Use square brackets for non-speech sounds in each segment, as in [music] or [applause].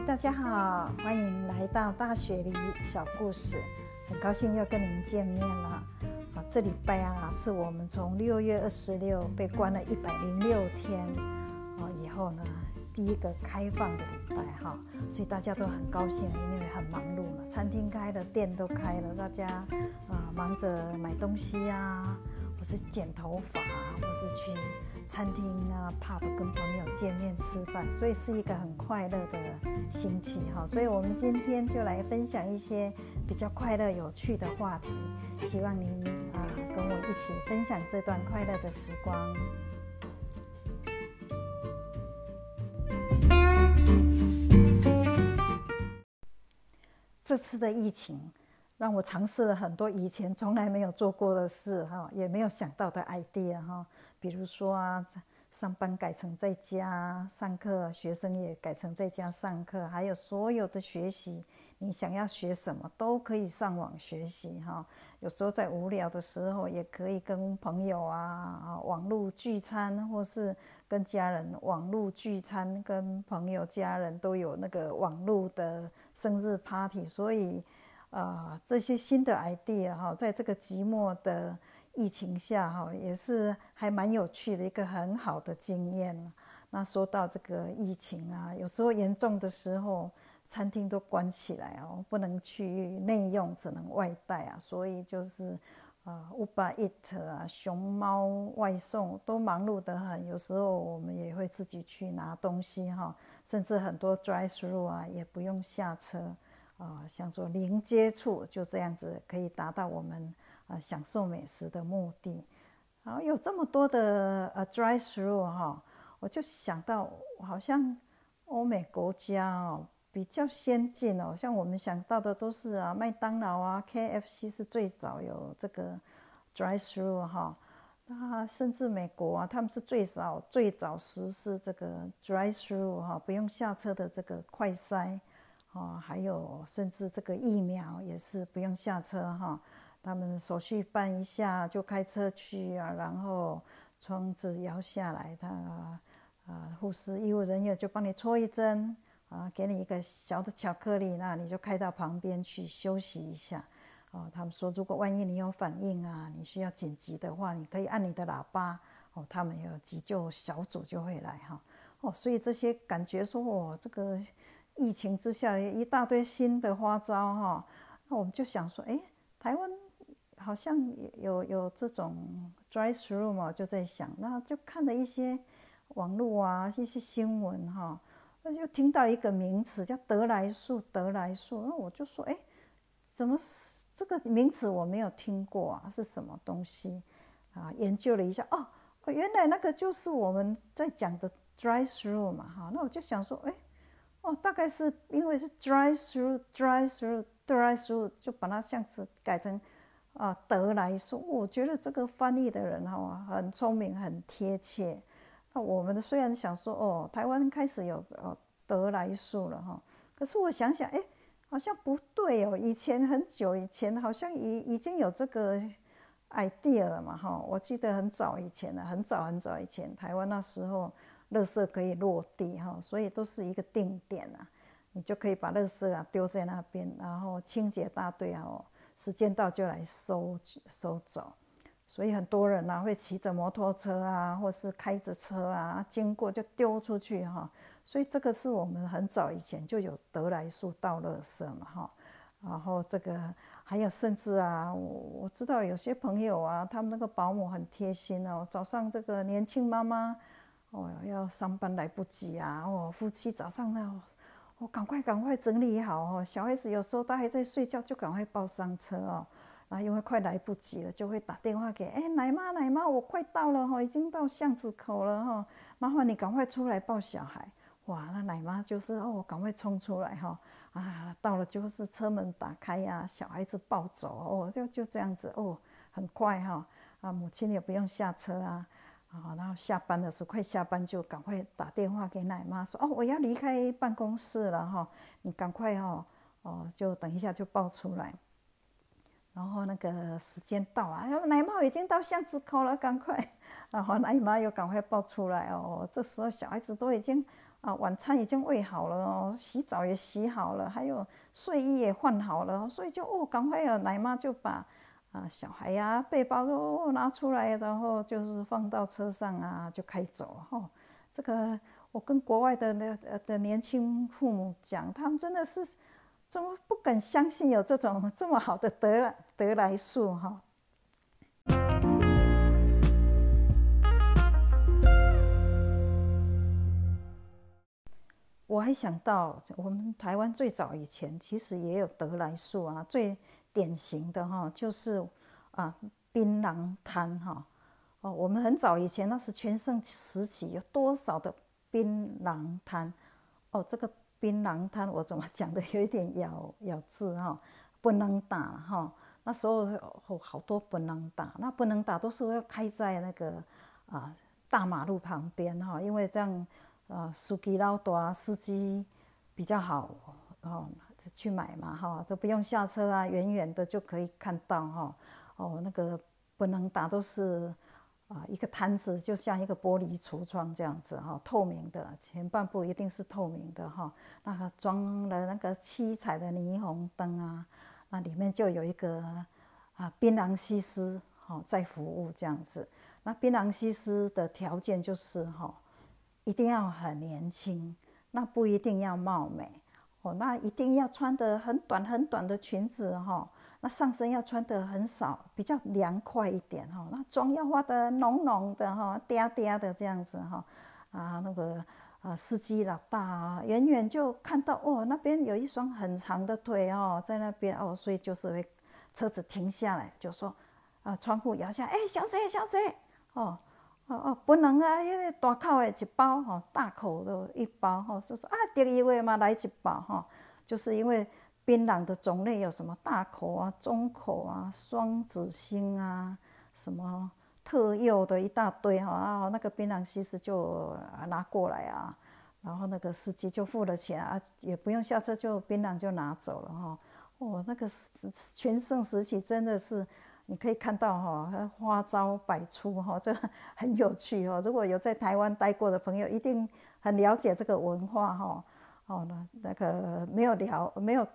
大家好，欢迎来到大雪梨小故事，很高兴又跟您见面了。啊，这礼拜啊，是我们从六月二十六被关了一百零六天，哦，以后呢，第一个开放的礼拜哈，所以大家都很高兴，因为很忙碌嘛，餐厅开了，店都开了，大家啊忙着买东西啊，或是剪头发，或是去。餐厅啊，pub 跟朋友见面吃饭，所以是一个很快乐的星期哈。所以我们今天就来分享一些比较快乐、有趣的话题，希望您啊跟我一起分享这段快乐的时光。这次的疫情让我尝试了很多以前从来没有做过的事哈，也没有想到的 idea 哈。比如说啊，上班改成在家上课，学生也改成在家上课，还有所有的学习，你想要学什么都可以上网学习哈。有时候在无聊的时候，也可以跟朋友啊啊网络聚餐，或是跟家人网络聚餐，跟朋友家人都有那个网络的生日 party。所以啊，这些新的 idea 哈，在这个寂寞的。疫情下哈也是还蛮有趣的一个很好的经验。那说到这个疫情啊，有时候严重的时候，餐厅都关起来哦，不能去内用，只能外带啊。所以就是啊，Uber Eat 啊，熊猫外送都忙碌得很。有时候我们也会自己去拿东西哈，甚至很多 Drive Through 啊也不用下车啊，像说零接触，就这样子可以达到我们。啊，享受美食的目的，然后有这么多的呃 drive through 哈，我就想到好像欧美国家哦比较先进哦，像我们想到的都是啊麦当劳啊 KFC 是最早有这个 drive through 哈，那甚至美国啊他们是最早最早实施这个 drive through 哈，不用下车的这个快筛哦，还有甚至这个疫苗也是不用下车哈。他们手续办一下就开车去啊，然后窗子摇下来，他啊护士医务人员就帮你戳一针啊，给你一个小的巧克力，那你就开到旁边去休息一下哦。他们说，如果万一你有反应啊，你需要紧急的话，你可以按你的喇叭哦，他们有急救小组就会来哈哦。所以这些感觉说哦，这个疫情之下一大堆新的花招哈，那我们就想说，哎，台湾。好像有有这种 drive through 嘛，就在想，那就看了一些网络啊，一些新闻哈，那就听到一个名词叫德来素，德来素，那我就说，哎，怎么这个名词我没有听过啊？是什么东西啊？研究了一下，哦，原来那个就是我们在讲的 drive through 嘛，哈，那我就想说，哎，哦，大概是因为是 drive through，drive through，drive through，就把它像是改成。啊，德来素，我觉得这个翻译的人哈很聪明，很贴切。那我们虽然想说哦，台湾开始有哦德来素了哈，可是我想想，哎，好像不对哦。以前很久以前，好像已已经有这个 idea 了嘛哈。我记得很早以前了，很早很早以前，台湾那时候垃圾可以落地哈，所以都是一个定点啊，你就可以把垃圾啊丢在那边，然后清洁大队哦。时间到就来收收走，所以很多人呢会骑着摩托车啊，或是开着车啊经过就丢出去哈。所以这个是我们很早以前就有得来速倒垃圾嘛哈。然后这个还有甚至啊，我我知道有些朋友啊，他们那个保姆很贴心哦，早上这个年轻妈妈哦要上班来不及啊，哦夫妻早上呢。我赶快赶快整理好哦，小孩子有时候他还在睡觉，就赶快抱上车哦。然后因为快来不及了，就会打电话给哎奶妈奶妈，我快到了哈，已经到巷子口了哈，麻烦你赶快出来抱小孩。哇，那奶妈就是哦，赶快冲出来哈啊，到了就是车门打开呀，小孩子抱走哦，就就这样子哦，很快哈啊，母亲也不用下车啊。啊，然后下班的时候，快下班就赶快打电话给奶妈说：“哦，我要离开办公室了哈，你赶快哈，哦，就等一下就抱出来。”然后那个时间到啊，奶妈已经到巷子口了，赶快，[laughs] 然后奶妈又赶快抱出来哦。这时候小孩子都已经啊，晚餐已经喂好了哦，洗澡也洗好了，还有睡衣也换好了，所以就哦，赶快有奶妈就把啊小孩呀背包都拿出来，然后就是放到车上啊，就开走了哈。这个我跟国外的那的年轻父母讲，他们真的是怎么不敢相信有这种这么好的得得来速哈。我还想到，我们台湾最早以前其实也有得来速啊，最典型的哈就是啊槟榔摊哈哦，我们很早以前那是全盛时期，有多少的槟榔摊哦，这个槟榔摊我怎么讲的有一点咬咬字哈，不能打哈，那时候好多不能打，那不能打都是要开在那个啊大马路旁边哈，因为这样。啊，司机老大，司机比较好哦，去买嘛哈，都不用下车啊，远远的就可以看到哈。哦，那个不能打都是啊，一个摊子就像一个玻璃橱窗这样子哈，透明的，前半部一定是透明的哈。那个装了那个七彩的霓虹灯啊，那里面就有一个啊槟榔西施哈在服务这样子。那槟榔西施的条件就是哈。一定要很年轻，那不一定要貌美哦，那一定要穿的很短很短的裙子哈，那上身要穿的很少，比较凉快一点哈，那妆要化的浓浓的哈，嗲嗲的这样子哈，啊那个啊司机老大啊，远远就看到哦，那边有一双很长的腿哦，在那边哦，所以就是会车子停下来就说啊窗户摇下，哎小姐小姐哦。哦哦，不能啊！迄个大口的一包吼，大口的一包吼，说说啊，得意的嘛来一包吼，就是因为槟榔的种类有什么大口啊、中口啊、双子星啊，什么特幼的一大堆哈啊，那个槟榔西施就拿过来啊，然后那个司机就付了钱啊，也不用下车就槟榔就拿走了哈。哦，那个全盛时期真的是。你可以看到哈，花招百出哈，这 [laughs] 很有趣哈。如果有在台湾待过的朋友，一定很了解这个文化哈。哦，那那个没有聊、没有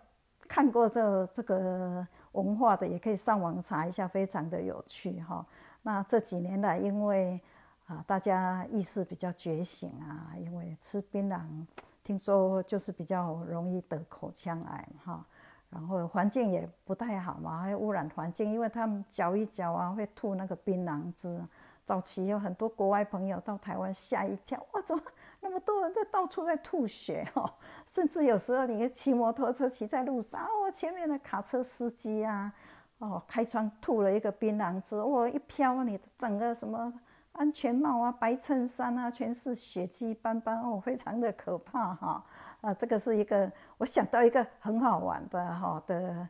看过这这个文化的，也可以上网查一下，非常的有趣哈。那这几年来，因为啊，大家意识比较觉醒啊，因为吃槟榔，听说就是比较容易得口腔癌哈。然后环境也不太好嘛，还污染环境，因为他们嚼一嚼啊，会吐那个槟榔汁。早期有很多国外朋友到台湾，吓一跳，哇，怎么那么多人都到处在吐血哦？[laughs] 甚至有时候你骑摩托车骑在路上，哦，前面的卡车司机啊，哦，开窗吐了一个槟榔汁，哇，一飘，你的整个什么安全帽啊、白衬衫啊，全是血迹斑斑，哦，非常的可怕哈。啊，这个是一个我想到一个很好玩的哈的，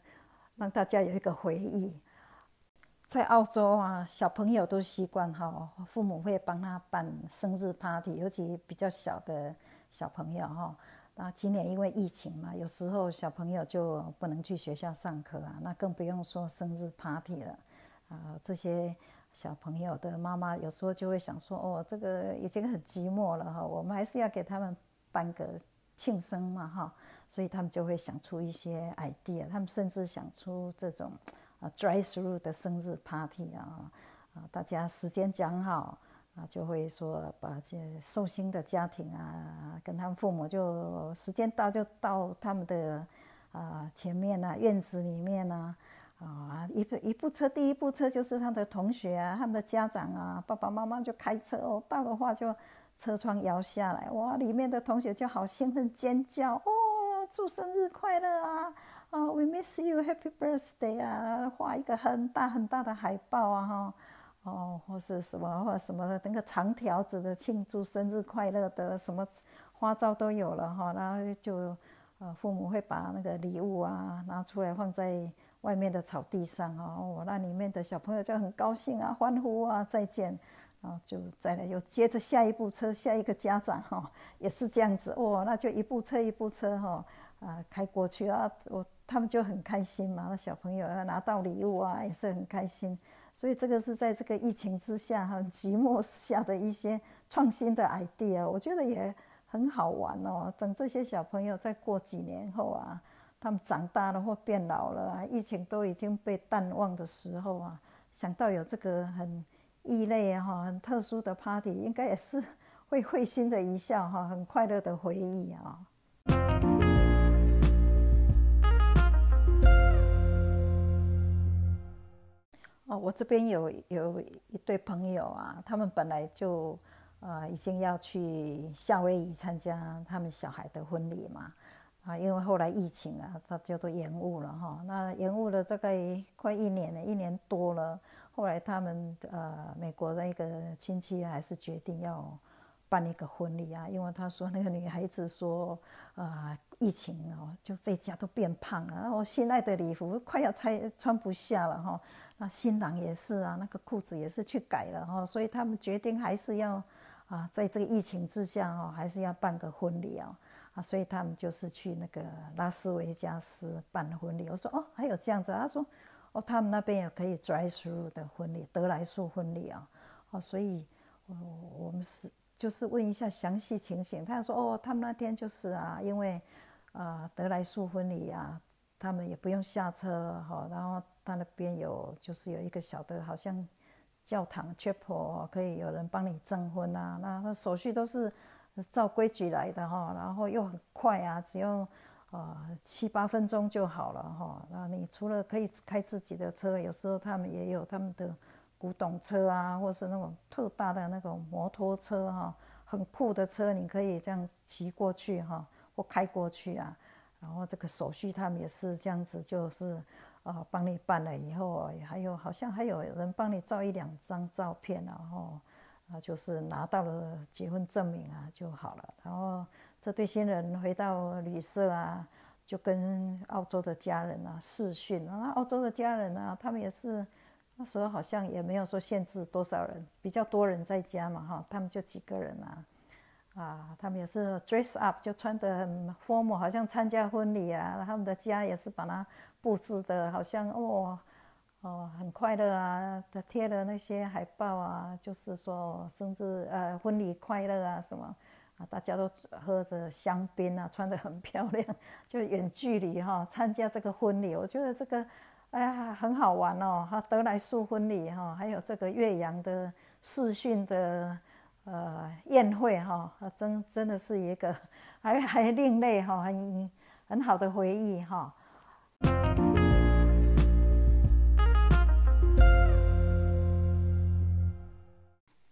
让大家有一个回忆。在澳洲啊，小朋友都习惯哈，父母会帮他办生日 party，尤其比较小的小朋友哈。那今年因为疫情嘛，有时候小朋友就不能去学校上课啊，那更不用说生日 party 了。啊，这些小朋友的妈妈有时候就会想说，哦，这个已经很寂寞了哈，我们还是要给他们办个。庆生嘛，哈，所以他们就会想出一些 idea，他们甚至想出这种啊 drive through 的生日 party 啊，啊，大家时间讲好啊，就会说把这寿星的家庭啊，跟他们父母就时间到就到他们的啊前面呐，院子里面呐，啊，一部一部车，第一部车就是他的同学啊，他们的家长啊，爸爸妈妈就开车哦，到的话就。车窗摇下来，哇！里面的同学就好兴奋尖叫，哦，祝生日快乐啊！啊，We miss you, Happy birthday 啊！画一个很大很大的海报啊，哈，哦，或是什么或什么的那个长条子的庆祝生日快乐的什么花招都有了哈，然后就呃父母会把那个礼物啊拿出来放在外面的草地上哦，那里面的小朋友就很高兴啊，欢呼啊，再见。然后就再来，又接着下一部车，下一个家长哈，也是这样子哦，那就一部车一部车哈，啊开过去啊，我他们就很开心嘛，那小朋友要拿到礼物啊，也是很开心。所以这个是在这个疫情之下很寂寞下的一些创新的 idea，我觉得也很好玩哦。等这些小朋友再过几年后啊，他们长大了或变老了，啊疫情都已经被淡忘的时候啊，想到有这个很异类哈、很特殊的 party，应该也是会会心的一笑哈，很快乐的回忆啊。哦，我这边有有一对朋友啊，他们本来就呃已经要去夏威夷参加他们小孩的婚礼嘛，啊，因为后来疫情啊，他就都延误了哈。那延误了大概快一年了，一年多了。后来他们呃美国的一个亲戚还是决定要办一个婚礼啊，因为他说那个女孩子说啊疫情哦，就这家都变胖了，然后心爱的礼服快要穿穿不下了哈。那新郎也是啊，那个裤子也是去改了哈，所以他们决定还是要啊，在这个疫情之下哈，还是要办个婚礼啊啊，所以他们就是去那个拉斯维加斯办婚礼。我说哦，还有这样子，他说哦，他们那边也可以 drive through 的婚礼，德莱树婚礼啊，哦，所以哦，我们是就是问一下详细情形。他说哦，他们那天就是啊，因为啊德莱树婚礼啊，他们也不用下车哈，然后。他那边有，就是有一个小的，好像教堂 chapel，可以有人帮你证婚啊。那手续都是照规矩来的哈，然后又很快啊，只要呃七八分钟就好了哈。那你除了可以开自己的车，有时候他们也有他们的古董车啊，或是那种特大的那种摩托车哈，很酷的车，你可以这样骑过去哈，或开过去啊。然后这个手续他们也是这样子，就是。啊，帮你办了以后，还有好像还有人帮你照一两张照片，然后啊，就是拿到了结婚证明啊就好了。然后这对新人回到旅社啊，就跟澳洲的家人啊视讯。那澳洲的家人啊，他们也是那时候好像也没有说限制多少人，比较多人在家嘛哈，他们就几个人啊，啊，他们也是 dress up 就穿得很 formal，好像参加婚礼啊。他们的家也是把它。布置的好像哦哦很快乐啊，他贴了那些海报啊，就是说生日呃婚礼快乐啊什么啊，大家都喝着香槟啊，[laughs] 穿得很漂亮，[laughs] 就远距离哈参加这个婚礼，我觉得这个哎呀很好玩哦，哈德莱树婚礼哈，还有这个岳阳的视讯的呃宴会哈，真真的是一个还还另类哈，很很好的回忆哈。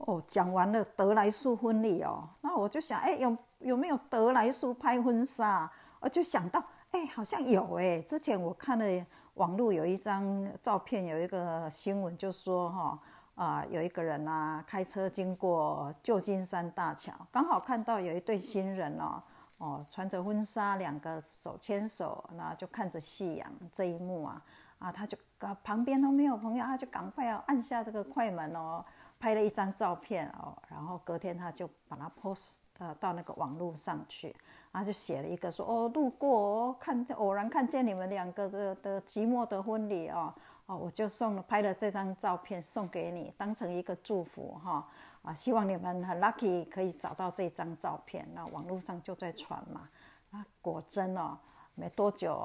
哦，讲完了德莱树婚礼哦，那我就想，哎，有有没有德莱树拍婚纱？我就想到，哎，好像有哎。之前我看了网络有一张照片，有一个新闻就说，哈啊，有一个人啊开车经过旧金山大桥，刚好看到有一对新人哦，哦，穿着婚纱，两个手牵手，那就看着夕阳这一幕啊，啊，他就旁边都没有朋友，他就赶快要按下这个快门哦。拍了一张照片哦，然后隔天他就把它 post 到到那个网络上去，然后就写了一个说哦，路过哦，看偶然看见你们两个的的寂寞的婚礼哦，哦，我就送了拍了这张照片送给你，当成一个祝福哈啊，希望你们很 lucky 可以找到这张照片，那网络上就在传嘛，啊，果真哦，没多久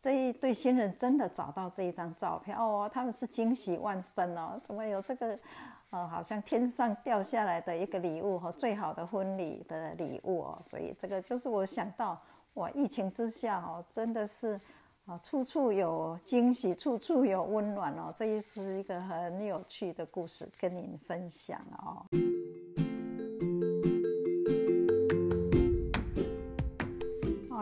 这一对新人真的找到这一张照片哦，他们是惊喜万分哦，怎么有这个？哦，好像天上掉下来的一个礼物和最好的婚礼的礼物哦，所以这个就是我想到，哇，疫情之下哦，真的是啊，处处有惊喜，处处有温暖哦，这也是一个很有趣的故事跟您分享哦。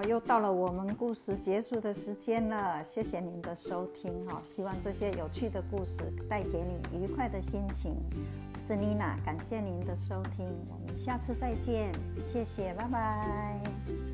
又到了我们故事结束的时间了，谢谢您的收听哈，希望这些有趣的故事带给你愉快的心情。我是妮娜，感谢您的收听，我们下次再见，谢谢，拜拜。